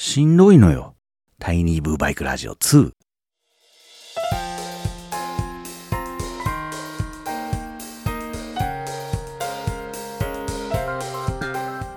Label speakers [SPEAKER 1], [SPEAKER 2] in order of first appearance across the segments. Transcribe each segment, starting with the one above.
[SPEAKER 1] しんどいのよ。タイニーブーバイクラジオ2。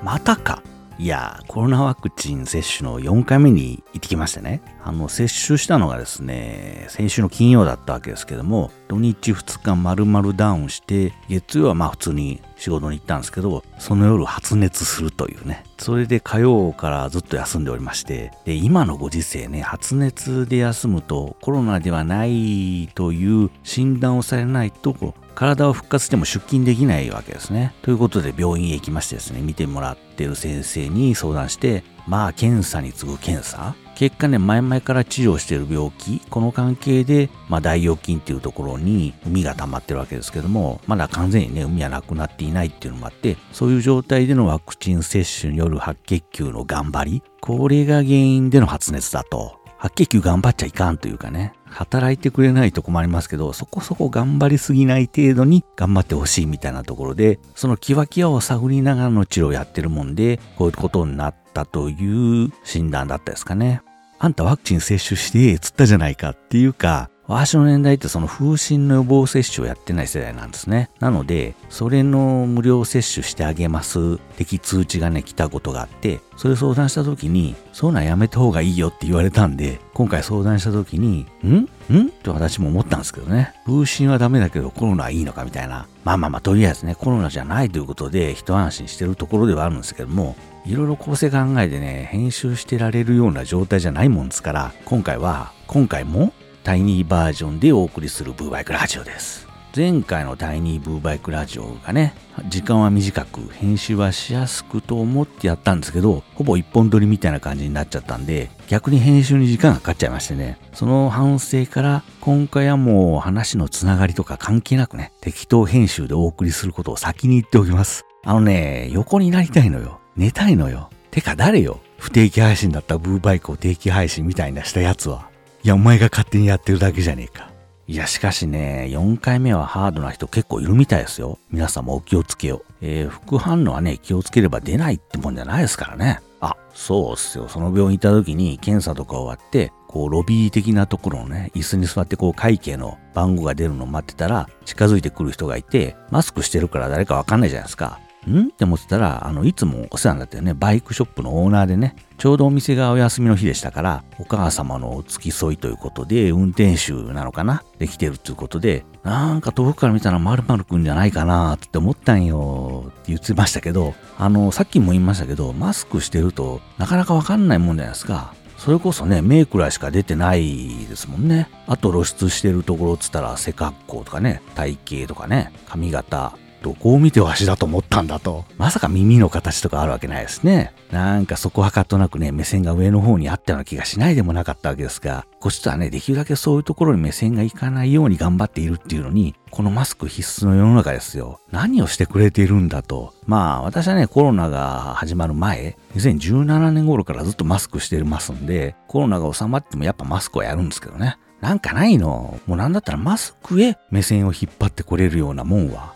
[SPEAKER 1] またか。いや、コロナワクチン接種の4回目に行ってきましてね。あの、接種したのがですね、先週の金曜だったわけですけども、土日2日丸々ダウンして、月曜はまあ普通に仕事に行ったんですけど、その夜発熱するというね。それで火曜からずっと休んでおりまして、で、今のご時世ね、発熱で休むとコロナではないという診断をされないと、体を復活しても出勤できないわけですね。ということで病院へ行きましてですね、見てもらってる先生に相談して、まあ検査に次ぐ検査結果ね、前々から治療している病気、この関係で、まあ、大腰筋っていうところに海が溜まってるわけですけども、まだ完全にね、海はなくなっていないっていうのもあって、そういう状態でのワクチン接種による白血球の頑張り、これが原因での発熱だと。白血球頑張っちゃいかんというかね、働いてくれないと困りますけど、そこそこ頑張りすぎない程度に頑張ってほしいみたいなところで、そのキワキワを探りながらの治療をやってるもんで、こういうことになったという診断だったですかね。あんたワクチン接種して、つったじゃないかっていうか、私の年代ってその風疹の予防接種をやってない世代なんですね。なので、それの無料接種してあげます的通知がね、来たことがあって、それ相談した時に、そうなんやめた方がいいよって言われたんで、今回相談した時に、ん？ん？って私も思ったんですけどね。風疹はダメだけどコロナはいいのかみたいな。まあまあまあ、とりあえずね、コロナじゃないということで一安心してるところではあるんですけども、いろいろ構成考えてね、編集してられるような状態じゃないもんですから、今回は、今回もタイニーバージョンでお送りするブーバイクラジオです。前回のタイニーブーバイクラジオがね、時間は短く、編集はしやすくと思ってやったんですけど、ほぼ一本撮りみたいな感じになっちゃったんで、逆に編集に時間がかかっちゃいましてね、その反省から、今回はもう話のつながりとか関係なくね、適当編集でお送りすることを先に言っておきます。あのね、横になりたいのよ。寝たいのよ。てか誰よ不定期配信だったブーバイクを定期配信みたいなしたやつは。いや、お前が勝手にやってるだけじゃねえか。いや、しかしね、4回目はハードな人結構いるみたいですよ。皆さんもお気をつけよう。えー、副反応はね、気をつければ出ないってもんじゃないですからね。あ、そうっすよ。その病院行った時に検査とか終わって、こう、ロビー的なところのね、椅子に座ってこう、会計の番号が出るのを待ってたら、近づいてくる人がいて、マスクしてるから誰かわかんないじゃないですか。ん？って思ってたら、あの、いつもお世話になってるね、バイクショップのオーナーでね、ちょうどお店がお休みの日でしたから、お母様の付き添いということで、運転手なのかなできてるっていうことで、なんか遠くから見たら〇〇くんじゃないかなって思ったんよって言ってましたけど、あの、さっきも言いましたけど、マスクしてるとなかなかわかんないもんじゃないですか。それこそね、目くらいしか出てないですもんね。あと露出してるところっつったら背格好とかね、体型とかね、髪型、どこを見てわしだと思ったんだと。まさか耳の形とかあるわけないですね。なんかそこはかとなくね、目線が上の方にあったような気がしないでもなかったわけですが、こっちとはね、できるだけそういうところに目線がいかないように頑張っているっていうのに、このマスク必須の世の中ですよ。何をしてくれているんだと。まあ、私はね、コロナが始まる前、2017年頃からずっとマスクしてますんで、コロナが収まってもやっぱマスクはやるんですけどね。なんかないのもうなんだったらマスクへ目線を引っ張ってこれるようなもんは、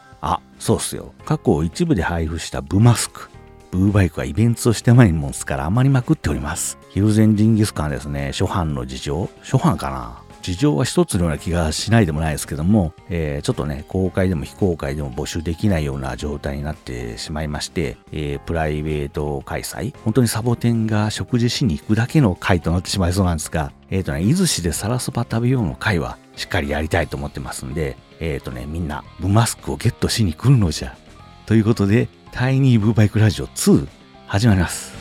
[SPEAKER 1] そうっすよ。過去一部で配布したブマスク。ブーバイクはイベントをしてないもんすから余りまくっております。ヒルゼンジンギスカンですね、初版の事情初版かな事情は一つのような気がしないでもないですけども、えー、ちょっとね、公開でも非公開でも募集できないような状態になってしまいまして、えー、プライベート開催、本当にサボテンが食事しに行くだけの会となってしまいそうなんですが、えっ、ー、とね、伊豆市でサラそば食べようの会はしっかりやりたいと思ってますんで、えっ、ー、とね、みんな、ブマスクをゲットしに来るのじゃ。ということで、タイニーブーバイクラジオ2、始まります。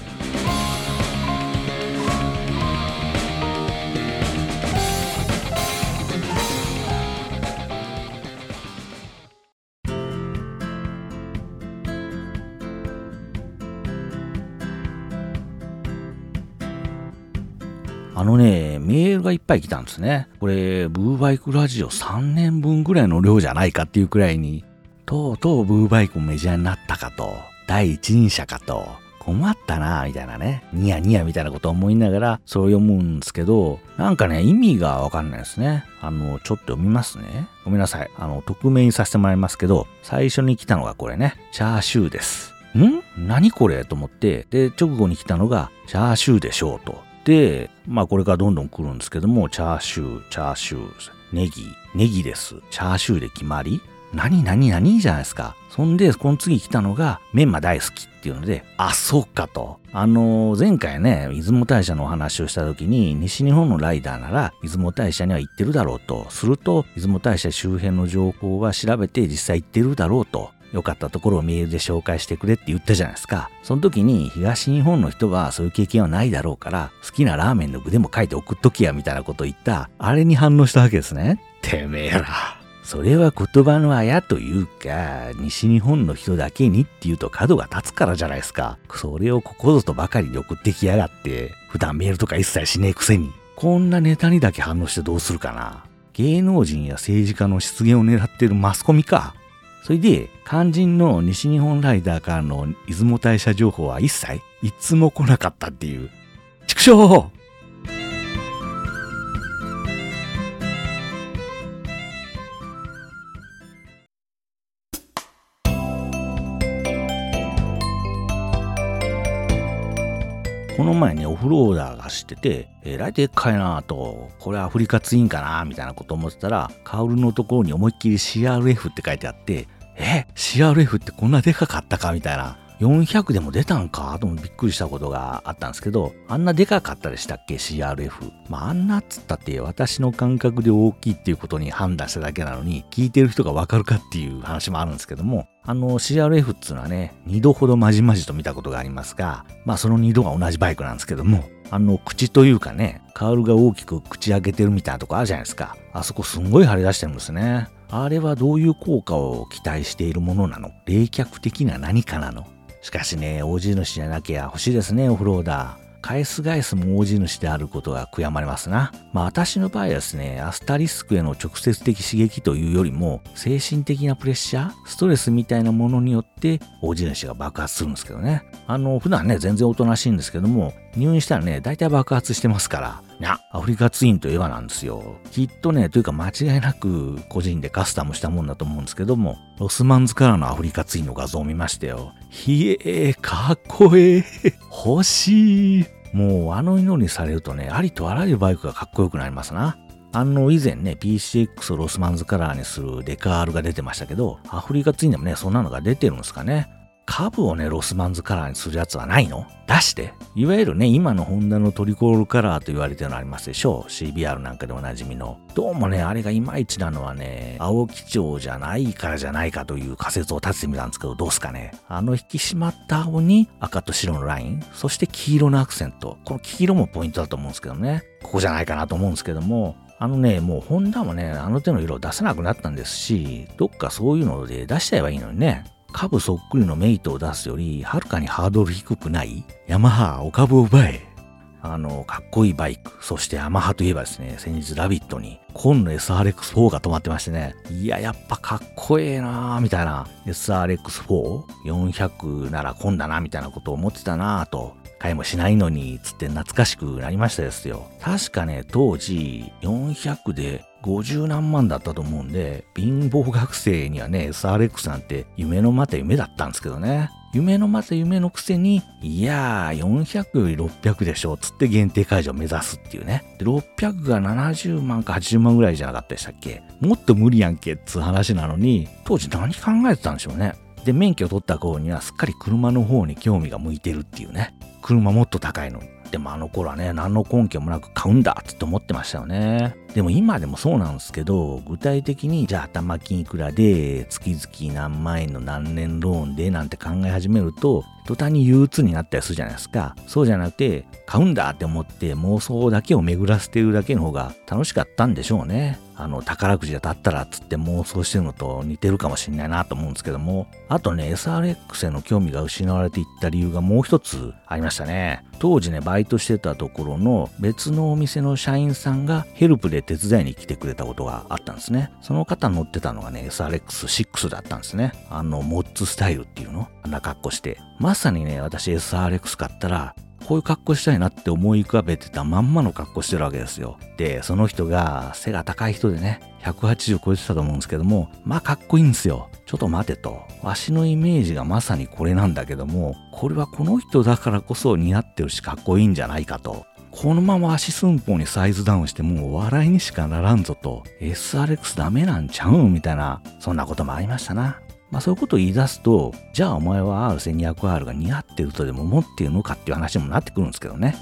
[SPEAKER 1] あのね、メールがいっぱい来たんですね。これ、ブーバイクラジオ3年分ぐらいの量じゃないかっていうくらいに、とうとうブーバイクメジャーになったかと、第一人者かと、困ったなみたいなね、ニヤニヤみたいなこと思いながら、それを読むんですけど、なんかね、意味がわかんないですね。あの、ちょっと読みますね。ごめんなさい。あの、匿名にさせてもらいますけど、最初に来たのがこれね、チャーシューです。ん？何これ？と思って、で、直後に来たのが、チャーシューでしょうと。で、まあこれからどんどん来るんですけども、チャーシュー、チャーシュー、ネギ、ネギです。チャーシューで決まり何何何？じゃないですか。そんで、この次来たのが、メンマ大好きっていうので、あ、そうかと。あのー、前回ね、出雲大社のお話をした時に、西日本のライダーなら、出雲大社には行ってるだろうと。すると、出雲大社周辺の情報は調べて実際行ってるだろうと。良かったところをメールで紹介してくれって言ったじゃないですか。その時に東日本の人はそういう経験はないだろうから、好きなラーメンの具でも書いて送っときやみたいなことを言った、あれに反応したわけですね。てめえら。それは言葉のあやというか、西日本の人だけにっていうと角が立つからじゃないですか。それをここぞとばかりに送ってきやがって、普段メールとか一切しねえくせに。こんなネタにだけ反応してどうするかな。芸能人や政治家の出現を狙ってるマスコミか。それで、肝心の西日本ライダーからの出雲大社情報は一切、いつも来なかったっていう。畜生この前ね、オフローダーが走ってて、えらいでっかいなと、これアフリカツインかなみたいなこと思ってたら、カウルのところに思いっきり CRF って書いてあって、え ?CRF ってこんなでかかったかみたいな。400でも出たんか？ともびっくりしたことがあったんですけど、あんなでかかったでしたっけ ?CRF。まあ、あんなっつったって私の感覚で大きいっていうことに判断しただけなのに、聞いてる人がわかるかっていう話もあるんですけども、あの CRF っつうのはね、2度ほどまじまじと見たことがありますが、まあその2度が同じバイクなんですけども、あの口というかね、カールが大きく口開けてるみたいなとこあるじゃないですか。あそこすんごい張り出してるんですね。あれはどういう効果を期待しているものなの？冷却的な何かなの？しかしね、大地主じゃなきゃ欲しいですね、オフローダー。返す返すも大地主であることが悔やまれますな。まあ私の場合はですね、アスタリスクへの直接的刺激というよりも、精神的なプレッシャー、ストレスみたいなものによって大地主が爆発するんですけどね。あの、普段ね、全然おとなしいんですけども、入院したらね、大体爆発してますから、いや、アフリカツインといえばなんですよ。きっとね、というか間違いなく個人でカスタムしたもんだと思うんですけども、ロスマンズからのアフリカツインの画像を見ましたよ。ひえー、かっこええ。欲しい。もうあの色にされるとね、ありとあらゆるバイクがかっこよくなりますな。あの、以前ね、PCX をロスマンズカラーにするデカールが出てましたけど、アフリカツインでもね、そんなのが出てるんですかね。カブをね、ロスマンズカラーにするやつはないの？出していわゆるね、今のホンダのトリコロールカラーと言われてるのありますでしょ？う ?CBR なんかでおなじみの。どうもね、あれがいまいちなのはね、青基調じゃないからじゃないかという仮説を立ててみたんですけど、どうすかねあの引き締まった青に赤と白のライン、そして黄色のアクセント。この黄色もポイントだと思うんですけどね。ここじゃないかなと思うんですけども、あのね、もうホンダもね、あの手の色を出せなくなったんですし、どっかそういうので出しちゃえばいいのにね。株そっくりのメイトを出すより、はるかにハードル低くないヤマハ、お株を奪え。あの、かっこいいバイク。そしてヤマハといえばですね、先日ラビットに、コンの SRX4 が止まってましてね、いや、やっぱかっこええなーみたいな、SRX4?400 ならコンだな、みたいなことを思ってたなーと、買いもしないのに、つって懐かしくなりましたですよ。確かね、当時、400で50何万だったと思うんで、貧乏学生にはね、SRX なんて夢のまた夢だったんですけどね。夢のまた夢のくせに、いやー、400より600でしょ、つって限定解除を目指すっていうね。で、600が70万か80万ぐらいじゃなかったでしたっけもっと無理やんけっつう話なのに、当時何考えてたんでしょうね。で、免許取った頃にはすっかり車の方に興味が向いてるっていうね。車もっと高いの。でもあの頃はね、何の根拠もなく買うんだっつって思ってましたよね。でも今でもそうなんですけど、具体的にじゃあ頭金いくらで、月々何万円の何年ローンでなんて考え始めると、途端に憂鬱になったりするじゃないですか。そうじゃなくて、買うんだって思って妄想だけを巡らせてるだけの方が楽しかったんでしょうね。あの、宝くじが当たったらっつって妄想してるのと似てるかもしれないなと思うんですけども、あとね、SRX への興味が失われていった理由がもう一つありましたね。当時ね、バイトしてたところの別のお店の社員さんがヘルプで手伝いに来てくれたことがあったんですね。その方乗ってたのがね、SRX6 だったんですね。あの、モッツスタイルっていうの？あんな格好して。まさにね、私 SRX 買ったら、こういう格好したいなって思い浮かべてたまんまの格好してるわけですよ。で、その人が背が高い人でね、180超えてたと思うんですけども、まあかっこいいんですよ。ちょっと待てと。わしのイメージがまさにこれなんだけども、これはこの人だからこそ似合ってるしかっこいいんじゃないかと。このまま足寸法にサイズダウンしてもう笑いにしかならんぞと、SRX ダメなんちゃうんみたいな、そんなこともありましたな。まあそういうことを言い出すと、じゃあお前は R1200R が似合ってるとでも思っているのかっていう話にもなってくるんですけどね。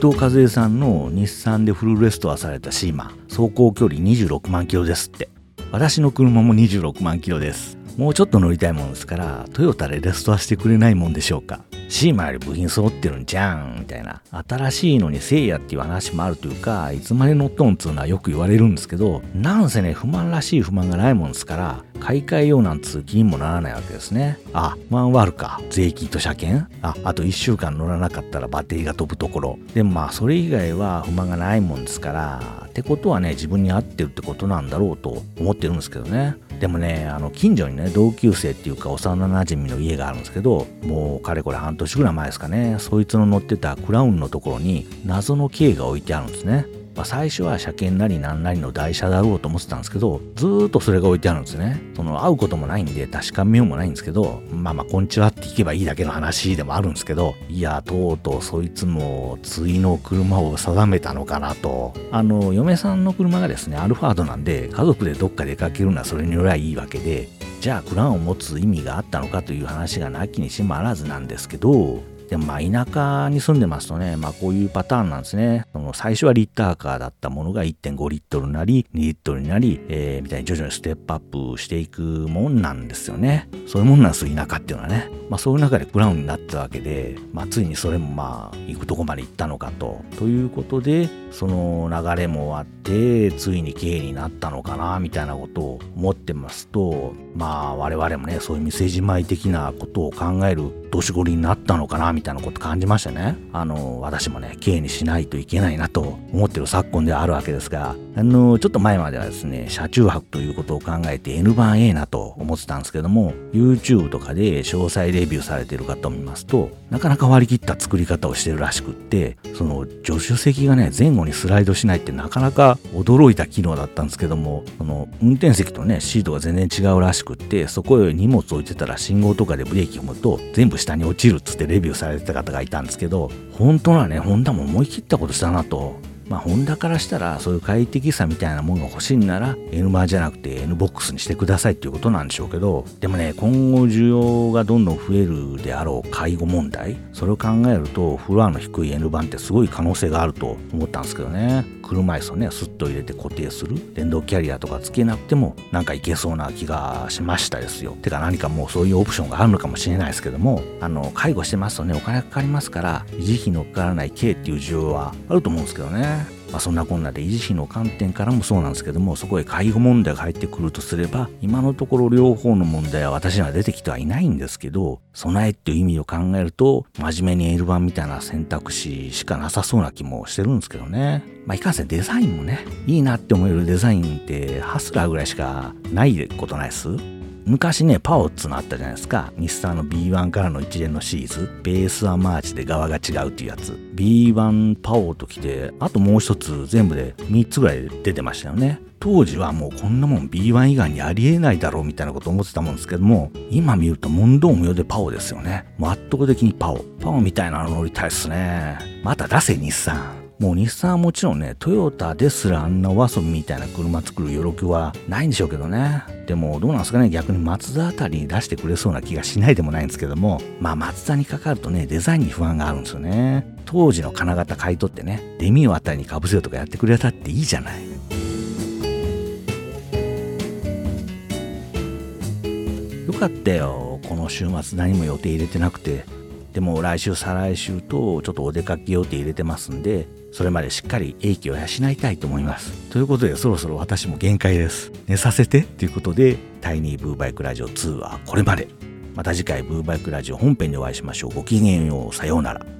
[SPEAKER 1] 藤和恵さんの日産でフルレストアされたシーマ走行距離26万キロですって。私の車も26万キロです。もうちょっと乗りたいもんですからトヨタでレストアしてくれないもんでしょうか。シーマより部品揃ってるんじゃんみたいな。新しいのにせいやっていう話もあるというかいつまで乗っとんっつうのはよく言われるんですけどなんせね不満らしい不満がないもんですから買い替えようなんつう気にもならないわけですね。あ不満はあるか。税金と車検。ああと1週間乗らなかったらバッテリーが飛ぶところ。でもまあそれ以外は不満がないもんですからってことはね自分に合ってるってことなんだろうと思ってるんですけどね。でもねあの近所にね同級生っていうか幼なじみの家があるんですけどもうかれこれ半年ぐらい前ですかねそいつの乗ってたクラウンのところに謎の刑が置いてあるんですね。まあ、最初は車検なりななりの台車だろうと思ってたんですけど、ずっとそれが置いてあるんですね。その会うこともないんで確かめようもないんですけど、まあまあ、こんにちはって聞けばいいだけの話でもあるんですけど、いや、とうとうそいつも対の車を定めたのかなと。あの、嫁さんの車がですね、アルファードなんで、家族でどっか出かけるのはそれによりゃいいわけで、じゃあクランを持つ意味があったのかという話がなきにしもあらずなんですけど、でもまあ田舎に住んでますとね、まあこういうパターンなんですね。その最初はリッターカーだったものが1.5リットルになり、2リットルになり、えー、みたいに徐々にステップアップしていくもんなんですよね。そういうもんなんですよ、田舎っていうのはね。まあそういう中でクラウンになったわけで、まあついにそれもまあ行くとこまで行ったのかと。ということで、その流れも終わって、ついに経営になったのかな、みたいなことを思ってますと、まあ我々もね、そういう店じまい的なことを考える年頃になったのかな、みたいなこと感じましたね。あの、私もね、経営にしないといけないなと思ってる昨今ではあるわけですが、あの、ちょっと前まではですね、車中泊ということを考えて N 版 A なと思ってたんですけども、YouTube とかで詳細レビューされてる方を見ますと、なかなか割り切った作り方をしてるらしくって、その助手席がね、前後にスライドしないってなかなか驚いた機能だったんですけども、その運転席とね、シートが全然違うらしくって、そこへ荷物置いてたら信号とかでブレーキ踏むと全部下に落ちるっつってレビューされてた方がいたんですけど、本当はね、ホンダも思い切ったことしたなと。まあ、ホンダからしたらそういう快適さみたいなものが欲しいんなら N バーじゃなくて N ボックスにしてくださいっていうことなんでしょうけどでもね今後需要がどんどん増えるであろう介護問題それを考えるとフロアの低い N 版ってすごい可能性があると思ったんですけどね。車椅子をねスッと入れて固定する。電動キャリアとかつけなくてもなんかいけそうな気がしましたですよ。てか何かもうそういうオプションがあるのかもしれないですけどもあの介護してますとねお金かかりますから維持費のかからない軽っていう需要はあると思うんですけどね。まあ、そんなこんなで維持費の観点からもそうなんですけどもそこへ介護問題が入ってくるとすれば今のところ両方の問題は私には出てきてはいないんですけど備えっていう意味を考えると真面目に L 版みたいな選択肢しかなさそうな気もしてるんですけどね。まあいかんせんデザインもねいいなって思えるデザインってハスラーぐらいしかないことないです。昔ね、パオっつうのあったじゃないですか。日産の B1 からの一連のシリーズ。ベースはマーチでガワが違うっていうやつ。 Be-1 パオときて、あともう一つ全部で3つぐらい出てましたよね。当時はもうこんなもん B1 以外にありえないだろうみたいなこと思ってたもんですけども、今見ると問答無用でパオですよね。もう圧倒的にパオ。パオみたいなの乗りたいっすね。また出せ日産。もう日産はもちろんね、トヨタですらあんなお遊びみたいな車作る余力はないんでしょうけどね。でもどうなんですかね、逆にマツダあたりに出してくれそうな気がしないでもないんですけども、まあマツダにかかるとね、デザインに不安があるんですよね。当時の金型買い取ってね、デミオあたりにかぶせるとかやってくれたっていいじゃない。よかったよ、この週末何も予定入れてなくて。でも来週再来週とちょっとお出かけ予定入れてますんでそれまでしっかり英気を養いたいと思います。ということで、そろそろ私も限界です。寝させてということで、タイニーブーバイクラジオ2はこれまで。また次回ブーバイクラジオ本編でお会いしましょう。ごきげんよう。さようなら。